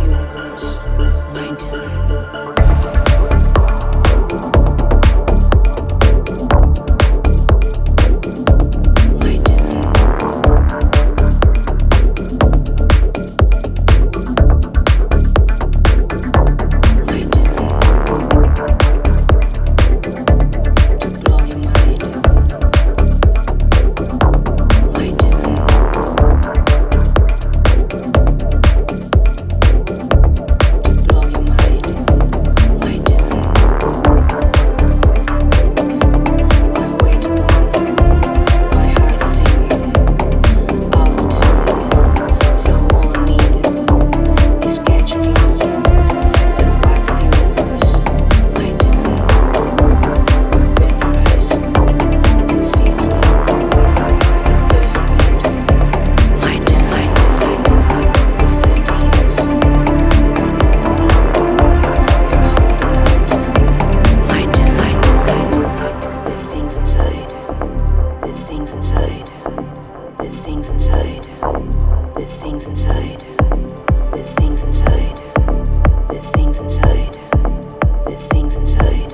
Universe, my doom. I wanna find a way to go.